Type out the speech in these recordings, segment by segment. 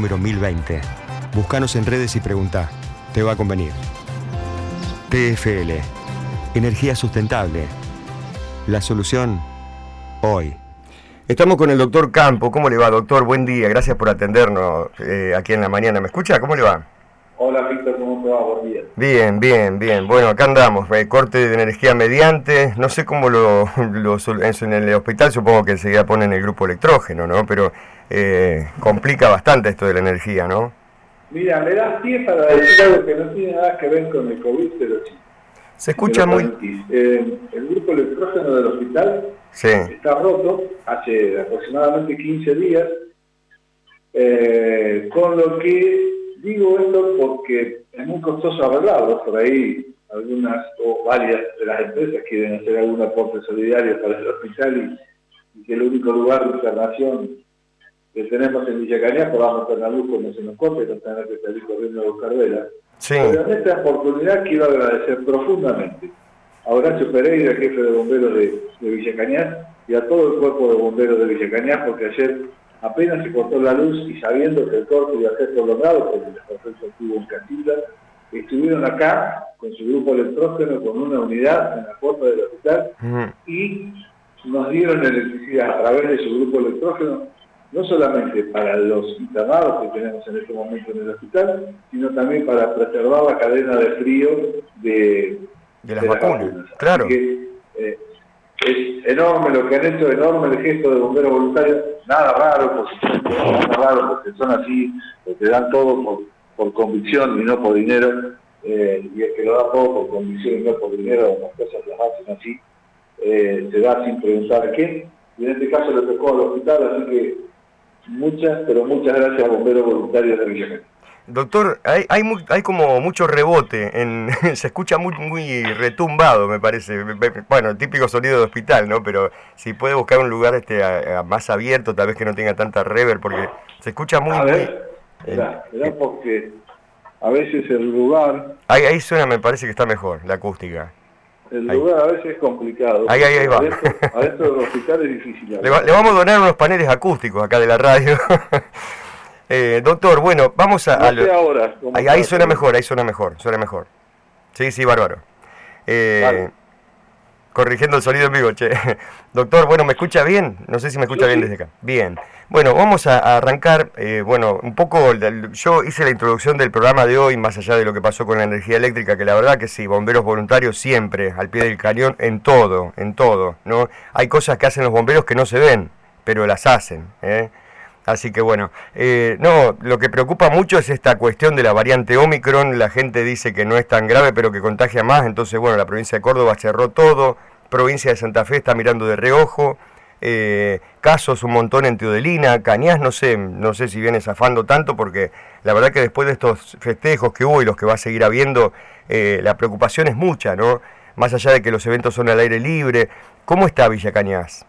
número 1020. Búscanos en redes y pregunta. Te va a convenir. TFL. Energía sustentable. La solución hoy. Estamos con el doctor Campo. ¿Cómo le va, doctor? Buen día. Gracias por atendernos eh, aquí en la mañana. ¿Me escucha? ¿Cómo le va? Hola, Víctor. ¿Cómo te va? Buen día. Bien, bien, bien. Bueno, acá andamos. eh, corte de energía mediante. No sé cómo lo, lo en, el hospital supongo que enseguida ponen el grupo electrógeno, ¿no? Pero eh, complica bastante esto de la energía, ¿no? Mira, me das pie para decir algo que no tiene nada que ver con el COVID, pero sí. Se escucha muy... Eh, el grupo electrógeno del hospital Sí, está roto hace aproximadamente 15 días, eh, con lo que digo esto porque es muy costoso arreglarlo, por ahí algunas o varias de las empresas quieren hacer algún aporte solidario para el hospital y, y que el único lugar de internación que tenemos en Villa Cañas podamos tener luz cuando se nos corte y no tener que salir corriendo a buscar velas. sí. Pero en esta oportunidad quiero agradecer profundamente a Horacio Pereira, jefe de bomberos de, de Villa Cañas, y a todo el cuerpo de bomberos de Villa Cañas, porque ayer apenas se cortó la luz y sabiendo que el corte iba a ser prolongado, porque el desperfecto estuvo en Castilla, estuvieron acá con su grupo electrógeno, con una unidad en la puerta del hospital, y nos dieron electricidad a través de su grupo electrógeno, no solamente para los internados que tenemos en este momento en el hospital, sino también para preservar la cadena de frío de, De las vacunas, claro. Que, eh, es enorme lo que han hecho, enorme el gesto de bomberos voluntarios, nada raro, por supuesto, nada raro, porque son así, porque dan todo por, por convicción y no por dinero, eh, y es que lo da todo por convicción y no por dinero, las cosas las hacen así, eh, se da sin preguntar a quién, y en este caso le tocó al hospital, así que muchas, pero muchas gracias a bomberos voluntarios de. Doctor, hay, hay, mu- hay como mucho rebote, en, se escucha muy, muy retumbado, me parece. Bueno, típico sonido de hospital, ¿no? Pero si puede buscar un lugar este a- a más abierto, tal vez que no tenga tanta rever, porque se escucha muy... A muy- ver, mirá porque a veces el lugar, ahí, ahí suena, me parece que está mejor, la acústica. el Ahí. lugar a veces es complicado. Ahí, ahí, ahí va. Adentro, adentro del hospital es difícil. Le, va- le vamos a donar unos paneles acústicos acá de la radio. Eh, doctor, bueno, vamos a... lo- ahora. Ahí, suena mejor, ahí suena mejor, suena mejor. Sí, sí, bárbaro. Eh, Vale. Corrigiendo el sonido en vivo, che. Doctor, bueno, ¿me escucha bien? No sé si me escucha bien desde acá. Bien. Bueno, vamos a, a arrancar, eh, bueno, un poco, yo hice la introducción del programa de hoy, más allá de lo que pasó con la energía eléctrica, que la verdad que sí, bomberos voluntarios siempre, al pie del cañón, en todo, en todo, ¿no? Hay cosas que hacen los bomberos que no se ven, pero las hacen, ¿eh? Así que bueno, eh, no, lo que preocupa mucho es esta cuestión de la variante Omicron. La gente dice que no es tan grave, pero que contagia más. Entonces, bueno, la provincia de Córdoba cerró todo. Provincia de Santa Fe está mirando de reojo. eh, casos un montón en Teodelina, Cañas, no sé, no sé si viene zafando tanto, porque la verdad que después de estos festejos que hubo y los que va a seguir habiendo, eh, la preocupación es mucha, ¿no? Más allá de que los eventos son al aire libre. ¿Cómo está Villa Cañas?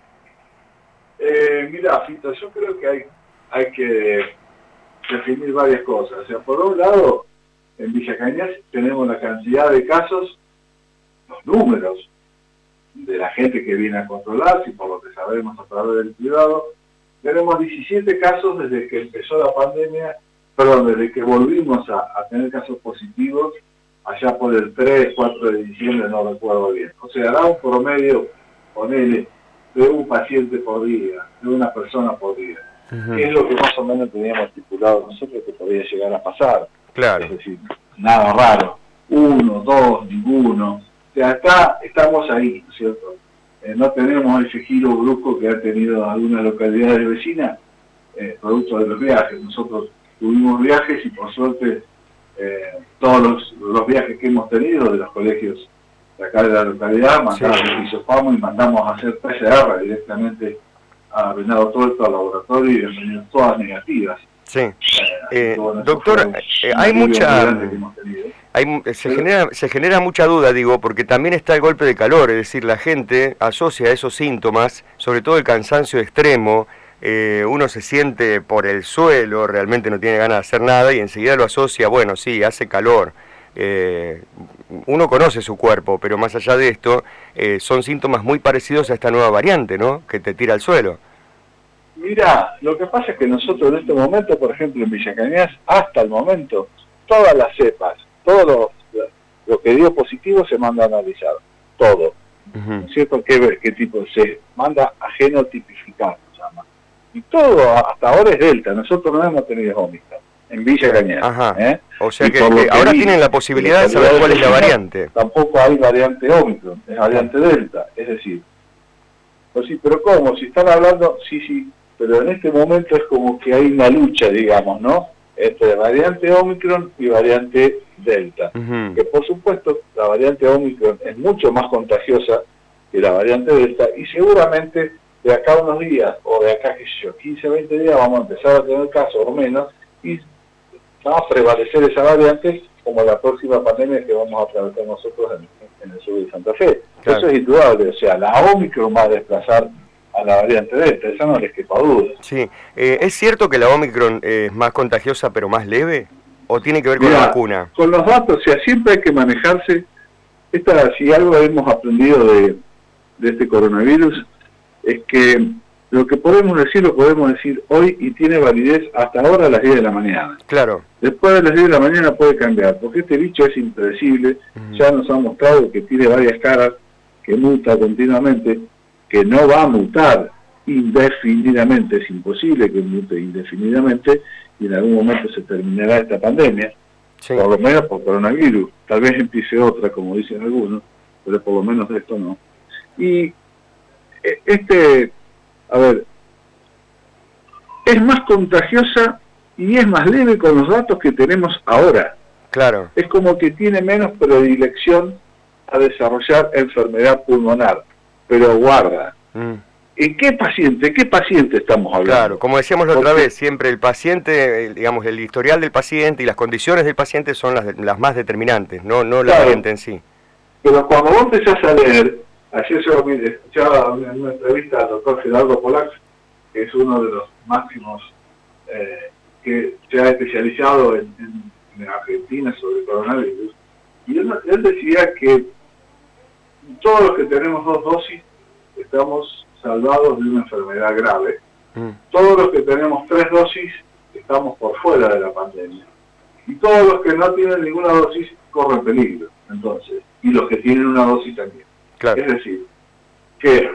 Eh, mira, Fito, yo creo que hay, hay que definir varias cosas. O sea, por un lado, en Villa Cañas tenemos la cantidad de casos, los números de la gente que viene a controlarse, y por lo que sabemos a través del privado, tenemos 17 casos desde que empezó la pandemia, perdón, desde que volvimos a, a tener casos positivos allá por el 3, 4 de diciembre, no recuerdo bien. O sea, da un promedio, ponele, de un paciente por día, de una persona por día. Que es lo que más o menos teníamos estipulado nosotros que podía llegar a pasar. Claro. Es decir, nada raro. Uno, dos, ninguno. O sea, está, estamos ahí, ¿no es ¿cierto? Eh, no tenemos ese giro brusco que ha tenido algunas localidades vecinas, eh, producto de los viajes. Nosotros tuvimos viajes y por suerte eh, todos los, los viajes que hemos tenido de los colegios de acá de la localidad, mandamos Sí. y mandamos a hacer PCR directamente a Venado Tuerto, al laboratorio y han venido todas negativas. Sí. Eh, Eh, bueno, doctor, eh, hay mucha-. Hay, se, genera, se genera mucha duda, digo, porque también está el golpe de calor, es decir, la gente asocia esos síntomas, sobre todo el cansancio extremo, eh, uno se siente por el suelo, realmente no tiene ganas de hacer nada y enseguida lo asocia, bueno, sí, hace calor. Eh, uno conoce su cuerpo, pero más allá de esto, eh, son síntomas muy parecidos a esta nueva variante, ¿no? Que te tira al suelo. Mira, lo que pasa es que nosotros en este momento, por ejemplo, en Villa Cañas, hasta el momento, todas las cepas, todo lo, que dio positivo se manda a analizar, todo. ¿No es cierto? ¿Qué, ¿Qué tipo? Se manda a genotipificar, se llama. Y todo hasta ahora es Delta, nosotros no hemos tenido Omicron en Villa Cañas. Ajá. ¿eh? O sea que, ahora tienen la posibilidad de saber cuál es la variante. Tampoco hay variante Omicron, es variante Delta, es decir, pues sí, pero ¿cómo? Si están hablando, sí, sí, pero en este momento es como que hay una lucha, digamos, ¿no? Entre variante Omicron y variante Delta. Que por supuesto la variante Omicron es mucho más contagiosa que la variante Delta y seguramente de acá a unos días o de acá, qué sé yo, 15, 20 días vamos a empezar a tener casos o menos y va a prevalecer esa variante como la próxima pandemia que vamos a atravesar nosotros en, el sur de Santa Fe. Eso es indudable, o sea, la Omicron va a desplazar a la variante Delta, esa no les quepa duda. Sí, eh, ¿es cierto que la Omicron es más contagiosa pero más leve? ¿O tiene que ver con la vacuna? Con los datos, o sea, siempre hay que manejarse, esta, si algo hemos aprendido de, de este coronavirus, es que lo que podemos decir lo podemos decir hoy y tiene validez hasta ahora a las 10 de la mañana. Claro. Después de las 10 de la mañana puede cambiar, porque este bicho es impredecible, ya nos ha mostrado que tiene varias caras, que muta continuamente, que no va a mutar indefinidamente, es imposible que mute indefinidamente y en algún momento se terminará esta pandemia, por lo menos por coronavirus, tal vez empiece otra, como dicen algunos, pero por lo menos de esto no. Y eh, este a ver, es más contagiosa y es más leve con los datos que tenemos ahora. Claro. Es como que tiene menos predilección a desarrollar enfermedad pulmonar, pero guarda. Mm. ¿En qué paciente? ¿Qué paciente estamos hablando? Claro, como decíamos la otra vez, siempre el paciente, digamos, el historial del paciente y las condiciones del paciente son las, las más determinantes, no, no la variante en sí. Pero cuando vos empezás a leer Ayer yo escuchaba en una entrevista al doctor Gerardo Polac, que es uno de los máximos eh, que se ha especializado en, Argentina sobre coronavirus, y él, decía que todos los que tenemos dos dosis estamos salvados de una enfermedad grave, mm. todos los que tenemos tres dosis estamos por fuera de la pandemia, y todos los que no tienen ninguna dosis corren peligro, entonces, y los que tienen una dosis también. Es decir, que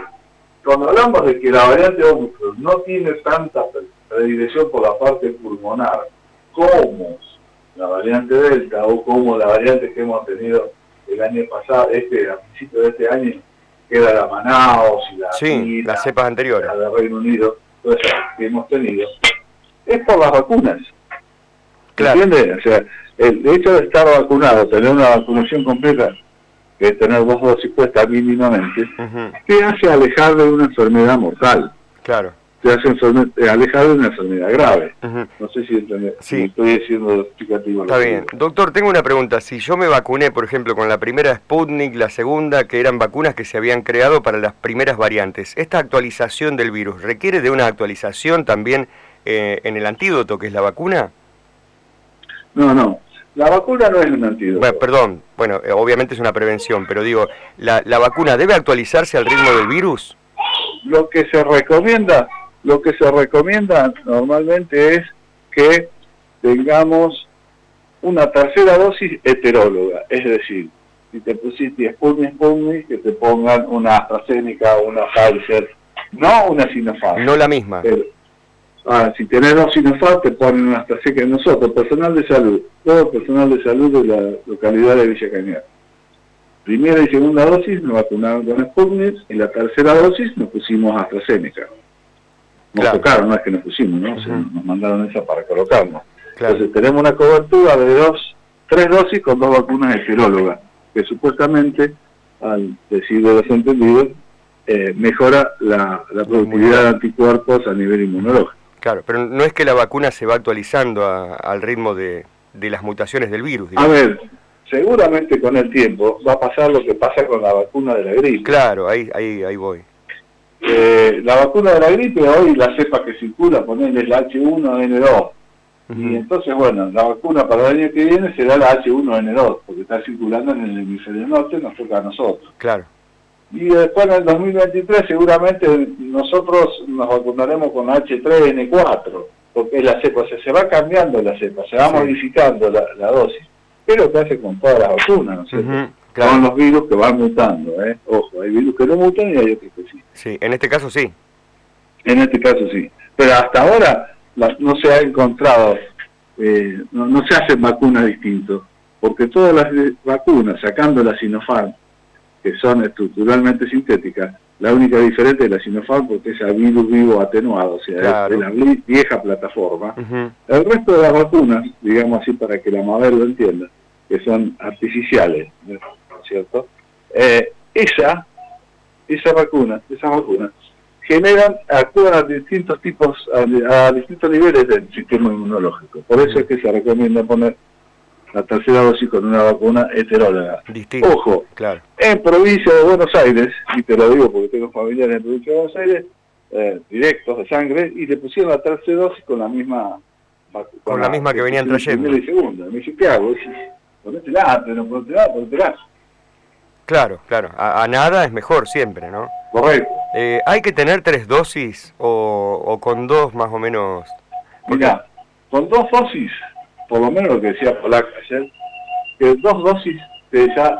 cuando hablamos de que la variante Omicron no tiene tanta predilección por la parte pulmonar como la variante Delta o como la variante que hemos tenido el año pasado, este a principios de este año, que era la Manaus y la sí, las cepas anteriores. La de Reino Unido, todas que hemos tenido, es por las vacunas. Claro. ¿Entiendes? O sea, el hecho de estar vacunado, tener una vacunación completa, que tener dos dosis puestas mínimamente, te hace alejar de una enfermedad mortal. Claro. Te hace alejar de una enfermedad grave. No sé si, estoy diciendo explicativo. Está bien. Doctor, tengo una pregunta. Si yo me vacuné, por ejemplo, con la primera Sputnik, la segunda, que eran vacunas que se habían creado para las primeras variantes, ¿esta actualización del virus requiere de una actualización también eh, en el antídoto, que es la vacuna? No, no. La vacuna no es un antídoto. Bueno, perdón, bueno, eh, obviamente es una prevención, pero digo, ¿la, ¿la vacuna debe actualizarse al ritmo del virus? Lo que se recomienda, lo que se recomienda normalmente es que tengamos una tercera dosis heteróloga, es decir, si te pusiste Sputnik, Sputnik, que te pongan una AstraZeneca o una Pfizer, no una Sinopharm. No la misma. Ah, si tenés dos Sinopharm, te ponen una AstraZeneca. Nosotros, personal de salud, todo personal de salud de la localidad de Villa Cañar. Primera y segunda dosis nos vacunaron con Sputnik y la tercera dosis nos pusimos AstraZeneca. Nos tocaron, no es que nos pusimos, ¿no? nos mandaron esa para colocarnos. Entonces tenemos una cobertura de dos, tres dosis con dos vacunas heterólogas, que supuestamente, al decir de los entendidos, eh, mejora la, la productividad de anticuerpos a nivel inmunológico. Claro, pero no es que la vacuna se va actualizando al ritmo de, las mutaciones del virus. A ver, seguramente con el tiempo va a pasar lo que pasa con la vacuna de la gripe. Claro, ahí, ahí, ahí voy. Eh, la vacuna de la gripe, hoy la cepa que circula, ponerle la H1N2. Y entonces, bueno, la vacuna para el año que viene será la H1N2, porque está circulando en el hemisferio norte, nos toca a nosotros. Claro. Y después en el 2023 seguramente nosotros nos vacunaremos con H3N4, porque la cepa, se va cambiando la cepa, se va modificando la, dosis. Es lo que hace con todas las vacunas, ¿no es cierto? Con los virus que van mutando, ¿eh? Ojo, hay virus que no mutan y hay otros que sí. Sí, en este caso sí. En este caso sí. Pero hasta ahora no se ha encontrado, eh, no, se hacen vacunas distintas, porque todas las vacunas, sacando la Sinopharm, que son estructuralmente sintéticas, la única diferente es la Sinopharm porque es a virus vivo atenuado, o sea, de la vieja plataforma. El resto de las vacunas, digamos así para que la madre lo entienda, que son artificiales, ¿cierto? Eh, esa, esa vacuna, esa vacuna, generan, actúan a distintos tipos, a, distintos niveles del sistema inmunológico. Por eso es que se recomienda poner la tercera dosis con una vacuna heteróloga. Ojo, claro. en provincia de Buenos Aires, y te lo digo porque tengo familiares en provincia de Buenos Aires, eh, directos de sangre, y le pusieron la tercera dosis con la misma con, la, misma que venían trayendo. Y segunda. Me dice, ¿qué hago? Ponete la, pero ponete la, ponete la. Claro, claro. A, nada es mejor siempre, ¿no? Correcto. Eh, ¿Hay que tener tres dosis o, con dos más o menos? Mira, con dos dosis, por lo menos lo que decía Polak ayer, que dos dosis te ya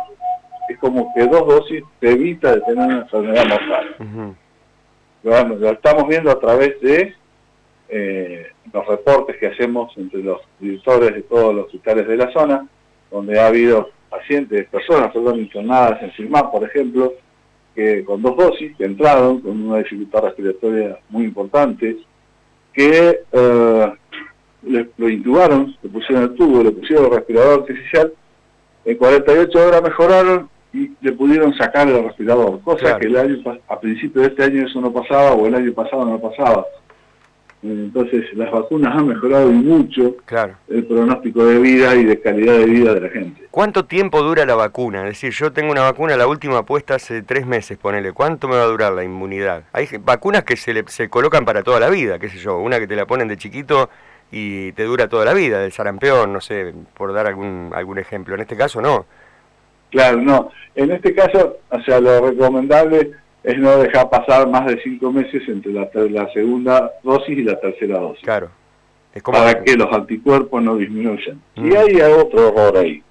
es como que dos dosis te evita de tener una enfermedad mortal. lo, estamos viendo a través de eh, los reportes que hacemos entre los directores de todos los hospitales de la zona, donde ha habido pacientes, personas, perdón, internadas en Silmar, por ejemplo, que con dos dosis, que entraron con una dificultad respiratoria muy importante, que eh, lo intubaron, le pusieron el tubo, le pusieron el respirador artificial, en 48 horas mejoraron y le pudieron sacar el respirador, cosa que el año, a principio de este año eso no pasaba o el año pasado no pasaba. Entonces las vacunas han mejorado mucho el pronóstico de vida y de calidad de vida de la gente. ¿Cuánto tiempo dura la vacuna? Es decir, yo tengo una vacuna, la última puesta hace tres meses, ponele. ¿Cuánto me va a durar la inmunidad? Hay vacunas que se, le, se colocan para toda la vida, qué sé yo. Una que te la ponen de chiquito y te dura toda la vida, del sarampión, no sé, por dar algún, algún ejemplo. En este caso no. Claro, no. En este caso, o sea, lo recomendable es no dejar pasar más de cinco meses entre la, segunda dosis y la tercera dosis. Claro. Es como para que... los anticuerpos no disminuyan. Mm. Y hay otro error ahí.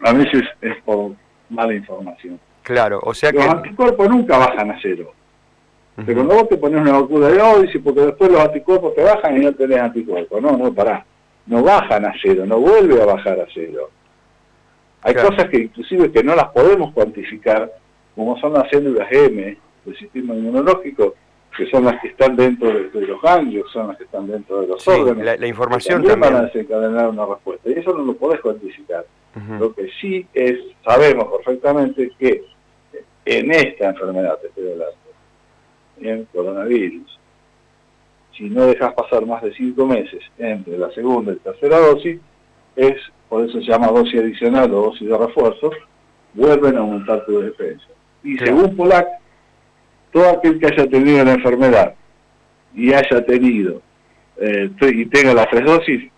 A veces es por mala información. Claro, o sea los que... Los anticuerpos nunca bajan a cero. Pero cuando vos te pones una vacuna de ódice, porque después los anticuerpos te bajan y no tenés anticuerpos. No, no, pará. No bajan a cero, no vuelve a bajar a cero. Hay cosas que inclusive que no las podemos cuantificar como son las células M del sistema inmunológico, que son las que están dentro de, los ganglios, son las que están dentro de los órganos. La, información también, van a desencadenar una respuesta. Y eso no lo podés cuantificar. Lo que sí es, sabemos perfectamente que en esta enfermedad, te estoy hablando, en coronavirus, si no dejas pasar más de cinco meses entre la segunda y tercera dosis, es, por eso se llama dosis adicional o dosis de refuerzo, vuelven a aumentar tu defensa. Y según Polac, todo aquel que haya tenido la enfermedad y haya tenido eh, y tenga las tres dosis,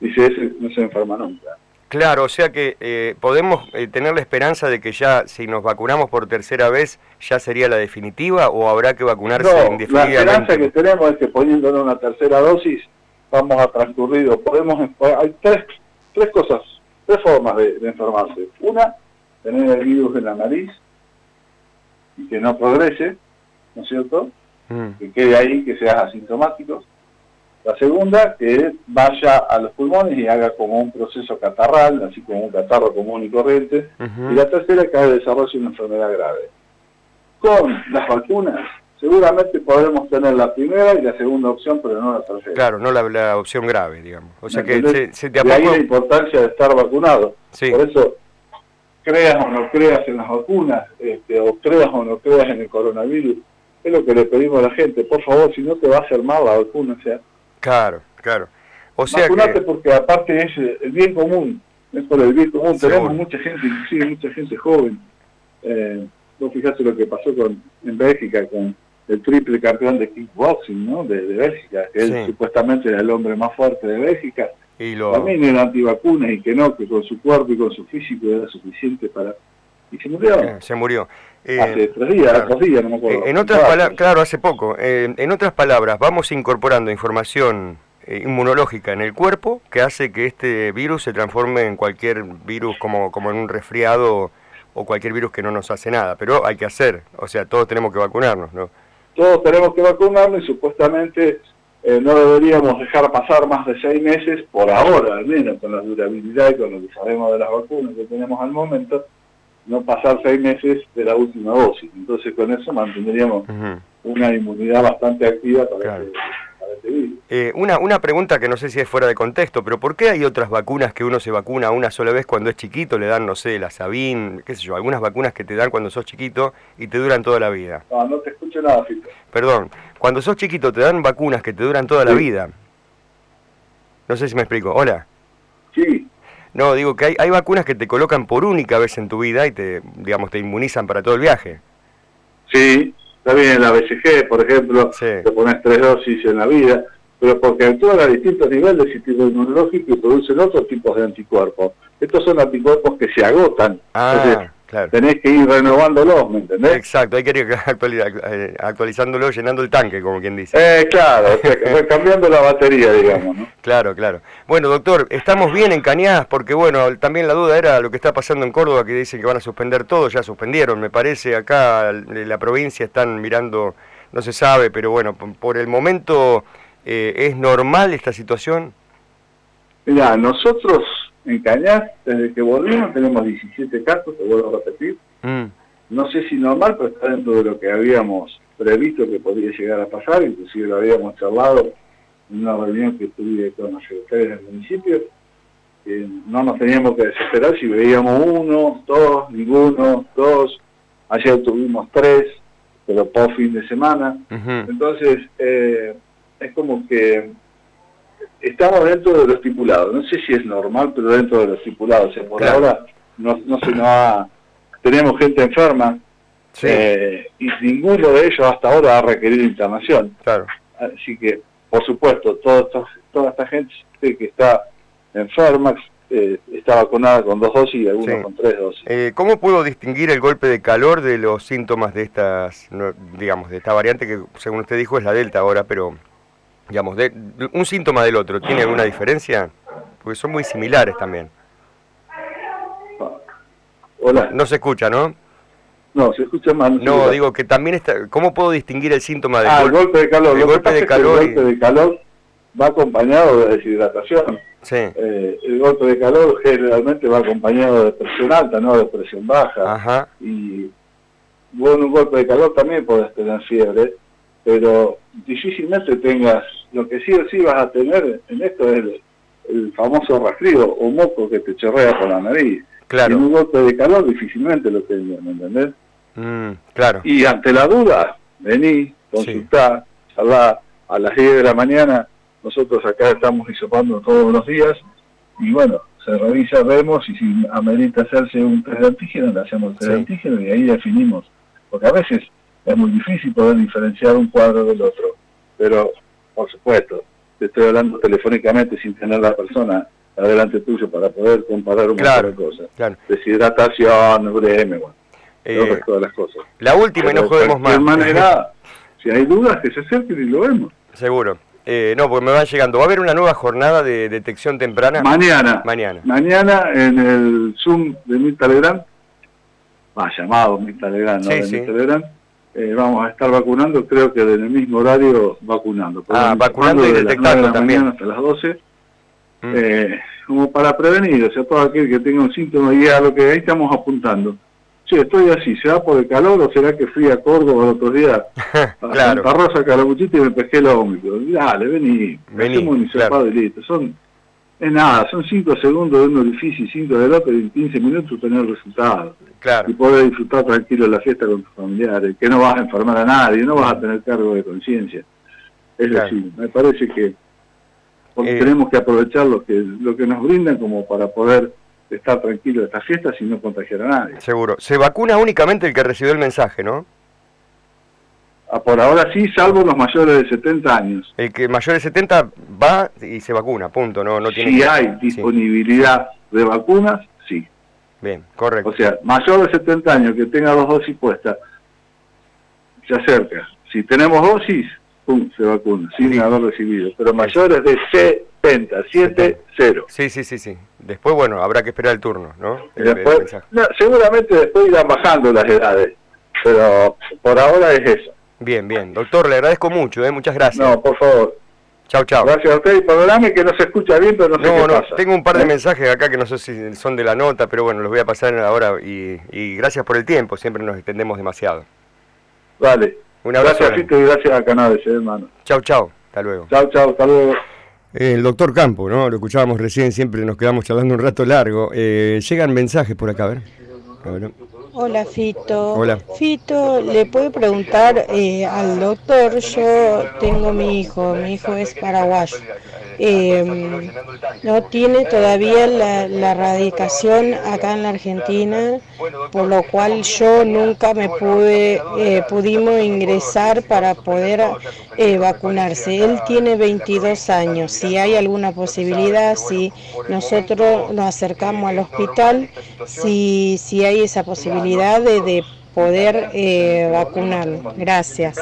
dice, ese no se enferma nunca. Claro, o sea que eh, podemos eh, tener la esperanza de que ya si nos vacunamos por tercera vez ya sería la definitiva o habrá que vacunarse no, La esperanza que tenemos es que poniéndonos una tercera dosis vamos a transcurrir, podemos, hay tres, tres cosas, tres formas de enfermarse. Una, tener el virus en la nariz, y que no progrese, ¿no es cierto? Mm. Que quede ahí, que sea asintomático. La segunda, que vaya a los pulmones y haga como un proceso catarral, así como un catarro común y corriente. Y la tercera, que desarrolle una enfermedad grave. Con las vacunas, seguramente podremos tener la primera y la segunda opción, pero no la tercera. Claro, no la, opción grave, digamos. O sea que se, se te De ahí la importancia de estar vacunado. Por eso creas o no creas en las vacunas, este, o creas o no creas en el coronavirus, es lo que le pedimos a la gente. Por favor, si no te va a hacer mal la vacuna, o sea. Claro, claro. O sea Vacunate porque aparte es el bien común, es por el bien común. Tenemos mucha gente, inclusive mucha gente joven. Eh, vos fijate lo que pasó con en Bélgica con el triple campeón de kickboxing, ¿no? De, Bélgica, que él supuestamente era el hombre más fuerte de Bélgica y lo... También era antivacunas y que no, que con su cuerpo y con su físico era suficiente para y se murió. se murió. hace tres días, dos días, no me acuerdo. en otras palabras, claro, hace poco. en otras palabras, vamos incorporando información inmunológica en el cuerpo que hace que este virus se transforme en cualquier virus como, como en un resfriado o cualquier virus que no nos hace nada, pero hay que hacer, o sea, todos tenemos que vacunarnos, ¿no? Todos tenemos que vacunarnos y supuestamente eh, no deberíamos dejar pasar más de seis meses, por ahora al menos, con la durabilidad y con lo que sabemos de las vacunas que tenemos al momento, no pasar seis meses de la última dosis. Entonces con eso mantendríamos una inmunidad bastante activa para que eh, una, una pregunta que no sé si es fuera de contexto, pero ¿por qué hay otras vacunas que uno se vacuna una sola vez cuando es chiquito? Le dan, no sé, la Sabin, qué sé yo, algunas vacunas que te dan cuando sos chiquito y te duran toda la vida. No, no te escucho nada, Fito. Perdón, cuando sos chiquito te dan vacunas que te duran toda la vida. No sé si me explico. Hola. Sí. No, digo que hay, hay vacunas que te colocan por única vez en tu vida y te, digamos, te inmunizan para todo el viaje. Sí, también en la BCG, por ejemplo, te pones tres dosis en la vida, pero porque actúan a distintos niveles del sistema inmunológico y producen otros tipos de anticuerpos. Estos son anticuerpos que se agotan. Ah. Tenés que ir renovándolos, ¿me entendés? Exacto, hay que ir eh, actualizándolo, llenando el tanque, como quien dice. Eh, claro, cambiando la batería, digamos, ¿no? Claro, claro. Bueno, doctor, estamos bien en Cañadas porque, bueno, también la duda era lo que está pasando en Córdoba, que dicen que van a suspender todo, ya suspendieron, me parece, acá en la provincia están mirando, no se sabe, pero bueno, por el momento, eh, ¿es normal esta situación? Mira, nosotros en Cañas, desde que volvimos, tenemos 17 casos, te vuelvo a repetir. Mm. No sé si normal, pero está dentro de lo que habíamos previsto que podría llegar a pasar, inclusive lo habíamos charlado en una reunión que tuve con los secretarios del municipio. no nos teníamos que desesperar si veíamos uno, dos, ninguno, dos. Ayer tuvimos tres, pero por fin de semana. Entonces, eh, es como que estamos dentro de lo estipulado. No sé si es normal, pero dentro de lo estipulado. O sea, por ahora no, no se nos ha... Tenemos gente enferma eh, y ninguno de ellos hasta ahora ha requerido internación. Claro. Así que, por supuesto, todo toda esta gente que está enferma eh, está vacunada con dos dosis y algunos con tres dosis. Eh, ¿Cómo puedo distinguir el golpe de calor de los síntomas de estas, digamos, de esta variante que, según usted dijo, es la delta ahora, pero digamos, de, un síntoma del otro, ¿tiene alguna diferencia? Porque son muy similares también. Hola. No se escucha, ¿no? No, se escucha mal. No, digo que también está... ¿Cómo puedo distinguir el síntoma del ah, el golpe de calor? El golpe de calor, el golpe de calor va acompañado de deshidratación. Sí. Eh, el golpe de calor generalmente va acompañado de presión alta, no de presión baja. Ajá. Y bueno, un golpe de calor también puedes tener fiebre pero difícilmente tengas, lo que sí o sí vas a tener en esto es el, famoso rastrillo o moco que te chorrea por la nariz. Claro. En un golpe de calor difícilmente lo tengas, ¿me entendés? Mm, claro. Y ante la duda, vení, consultá, sí. a las 10 de la mañana, nosotros acá estamos hisopando todos los días, y bueno, se revisa, vemos, y si amerita hacerse un test de antígeno, le hacemos el test de antígeno y ahí definimos. Porque a veces es muy difícil poder diferenciar un cuadro del otro. Pero, por supuesto, te estoy hablando telefónicamente sin tener la persona adelante tuyo para poder comparar un claro, montón de cosas. Deshidratación, uremia, bueno, eh, todas las cosas. La última y no juguemos más. De manera, si hay dudas, que se acerquen y lo vemos. Seguro. Eh, no, porque me van llegando. ¿Va a haber una nueva jornada de detección temprana? Mañana. Mañana. Mañana en el Zoom de mi Telegram, va llamado mi Telegram, ¿no? Sí, de sí. Eh, vamos a estar vacunando, creo que en el mismo horario vacunando. Ah, vacunando y detectando también. Hasta las 12, mm. eh, como para prevenir, o sea, todo aquel que tenga un síntoma y a lo que ahí estamos apuntando. Sí, estoy así, ¿será por el calor o será que fui a Córdoba el otro día a claro. Santa Rosa, Carabuchita y me pesqué el ómicro? Dale, vení, vení mi claro. y listo. Son, es nada, son 5 segundos de un orificio y 5 del otro y en 15 minutos tener el resultado claro. y poder disfrutar tranquilo la fiesta con tus familiares, que no vas a enfermar a nadie, no vas a tener cargo de conciencia. Es Claro. decir, me parece que porque Eh. tenemos que aprovechar lo que lo que nos brindan como para poder estar tranquilo de estas fiestas y no contagiar a nadie. Seguro. Se vacuna únicamente el que recibió el mensaje, ¿no? Ah, Por ahora sí, salvo los mayores de 70 años. El que mayor de 70 va y se vacuna, punto. No, no tiene si que- hay Sí. disponibilidad de vacunas, sí. Bien, correcto. O sea, mayor de 70 años que tenga dos dosis puestas, se acerca. Si tenemos dosis, pum, se vacuna, sin haber recibido. Pero mayores de 70, 7, 0. Sí, sí, sí, sí. Después, bueno, habrá que esperar el turno, ¿no? seguramente después irán bajando las edades, pero por ahora es eso. Bien, bien. Doctor, le agradezco mucho, ¿eh? muchas gracias. No, por favor. Chao, chao. Gracias a usted y perdóname que no se escucha bien, pero no sé qué pasa. Tengo un par de ¿Eh? mensajes acá que no sé si son de la nota, pero bueno, los voy a pasar ahora y, gracias por el tiempo, siempre nos extendemos demasiado. Vale. Un abrazo. Gracias, y gracias a Canales, eh, hermano. Chao, chao. Hasta luego. Chao, chao. Hasta luego. El doctor Campo, ¿no? Lo escuchábamos recién, siempre nos quedamos charlando un rato largo. Eh, llegan mensajes por acá, a ver. A ver. Hola Fito. Hola. Fito, le puedo preguntar eh, al doctor, yo tengo mi hijo, mi hijo es paraguayo. Em, no tiene todavía la, radicación acá en la Argentina, por lo cual yo nunca me pude, eh, pudimos ingresar para poder eh, vacunarse. Él tiene 22 años, si hay alguna posibilidad, si nosotros nos acercamos al hospital, si, si hay esa posibilidad de, de poder eh, vacunarlo. Gracias.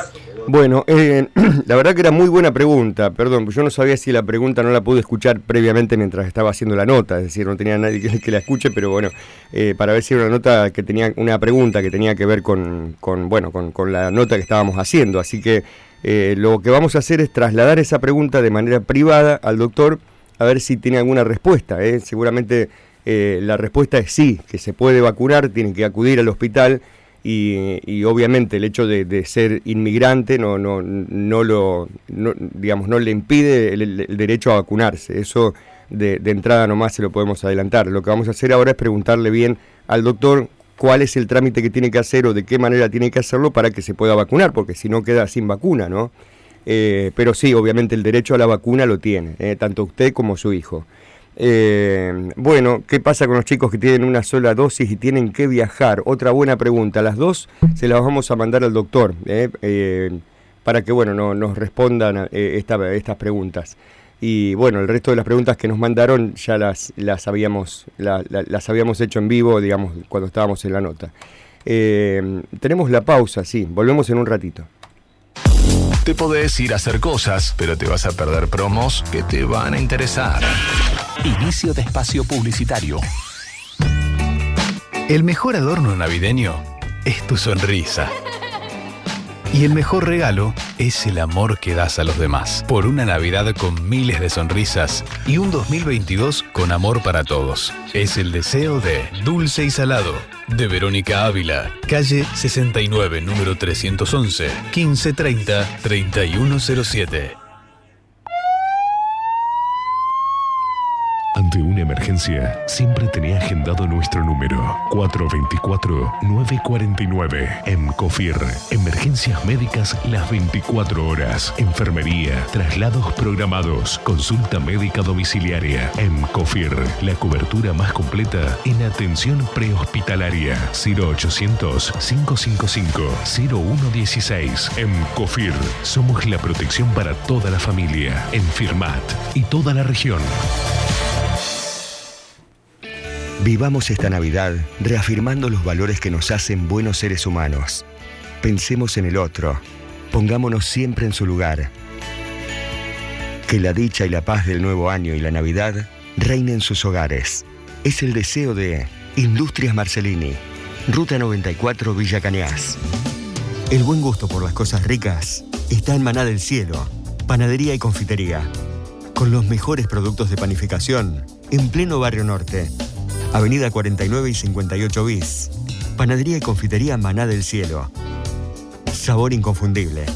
Bueno, eh, la verdad que era muy buena pregunta, perdón, yo no sabía si la pregunta no la pude escuchar previamente mientras estaba haciendo la nota, es decir, no tenía nadie que, la escuche, pero bueno, eh, para ver si era una nota que tenía, una pregunta que tenía que ver con, con bueno, con, la nota que estábamos haciendo, así que eh, lo que vamos a hacer es trasladar esa pregunta de manera privada al doctor a ver si tiene alguna respuesta, seguramente la respuesta es sí, que se puede vacunar, tiene que acudir al hospital, y, obviamente el hecho de, ser inmigrante no, no, no lo, digamos, no le impide el, derecho a vacunarse. Eso de, entrada nomás se lo podemos adelantar. Lo que vamos a hacer ahora es preguntarle bien al doctor cuál es el trámite que tiene que hacer o de qué manera tiene que hacerlo para que se pueda vacunar, porque si no queda sin vacuna, ¿no? Eh, pero sí, obviamente el derecho a la vacuna lo tiene, eh, tanto usted como su hijo. Eh, bueno, ¿qué pasa con los chicos que tienen una sola dosis y tienen que viajar? Otra buena pregunta. Las dos se las vamos a mandar al doctor eh, eh, para que bueno, no, nos respondan estas preguntas. Y bueno, el resto de las preguntas que nos mandaron ya las, las, habíamos, las habíamos hecho en vivo, digamos, cuando estábamos en la nota. tenemos la pausa, sí, volvemos en un ratito. Te podés ir a hacer cosas, pero te vas a perder promos que te van a interesar. Inicio de espacio publicitario. El mejor adorno navideño es tu sonrisa. Y el mejor regalo es el amor que das a los demás. Por una Navidad con miles de sonrisas y un 2022 con amor para todos. Es el deseo de Dulce y Salado, de Verónica Ávila, calle 69, número 311, 1530 3107. Ante una emergencia, siempre tenía agendado nuestro número 424-949. En COFIR, emergencias médicas las 24 horas. Enfermería, traslados programados, consulta médica domiciliaria. En COFIR, la cobertura más completa en atención prehospitalaria. 0800-555-0116. En COFIR, somos la protección para toda la familia. En FIRMAT y toda la región. Vivamos esta Navidad reafirmando los valores que nos hacen buenos seres humanos. Pensemos en el otro. Pongámonos siempre en su lugar. Que la dicha y la paz del nuevo año y la Navidad reinen en sus hogares. Es el deseo de Industrias Marcelini, Ruta 94 Villa Cañas. El buen gusto por las cosas ricas está en Maná del Cielo, panadería y confitería. Con los mejores productos de panificación en pleno barrio norte Avenida 49 y 58 bis. Panadería y confitería Maná del Cielo. Sabor inconfundible.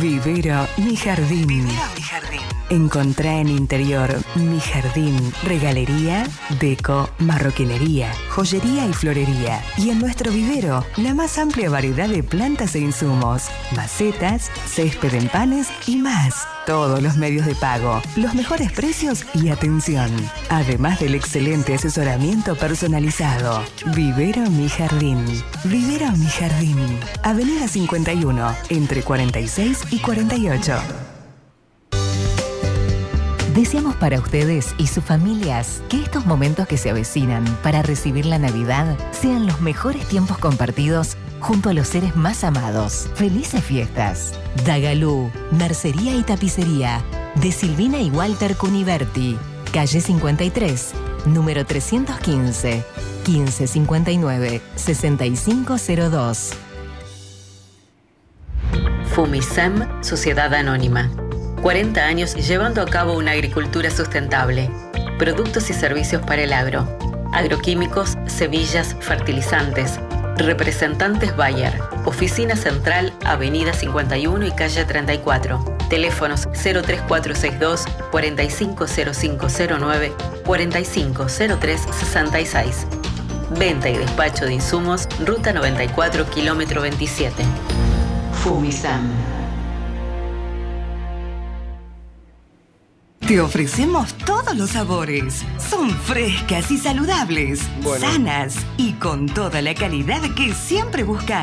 Vivera mi jardín. Vivera mi jardín. Encontrá en Interior Mi Jardín, regalería, deco, marroquinería, joyería y florería. Y en nuestro vivero, la más amplia variedad de plantas e insumos, macetas, césped en panes y más. Todos los medios de pago, los mejores precios y atención. Además del excelente asesoramiento personalizado. Vivero Mi Jardín. Vivero Mi Jardín. Avenida 51, entre 46 y 48. Deseamos para ustedes y sus familias que estos momentos que se avecinan para recibir la Navidad sean los mejores tiempos compartidos junto a los seres más amados. Felices fiestas. Dagalú, Mercería y Tapicería, de Silvina y Walter Cuniverti, calle 53, número 315, 1559, 6502. FUMISEM, Sociedad Anónima 40 años llevando a cabo una agricultura sustentable. Productos y servicios para el agro. Agroquímicos, semillas, fertilizantes. Representantes Bayer. Oficina Central, Avenida 51 y Calle 34. Teléfonos 03462 450509 450366. Venta y despacho de insumos, Ruta 94, kilómetro 27. Fumisam. Te ofrecemos todos los sabores. Son frescas y saludables, sanas y con toda la calidad que siempre buscas.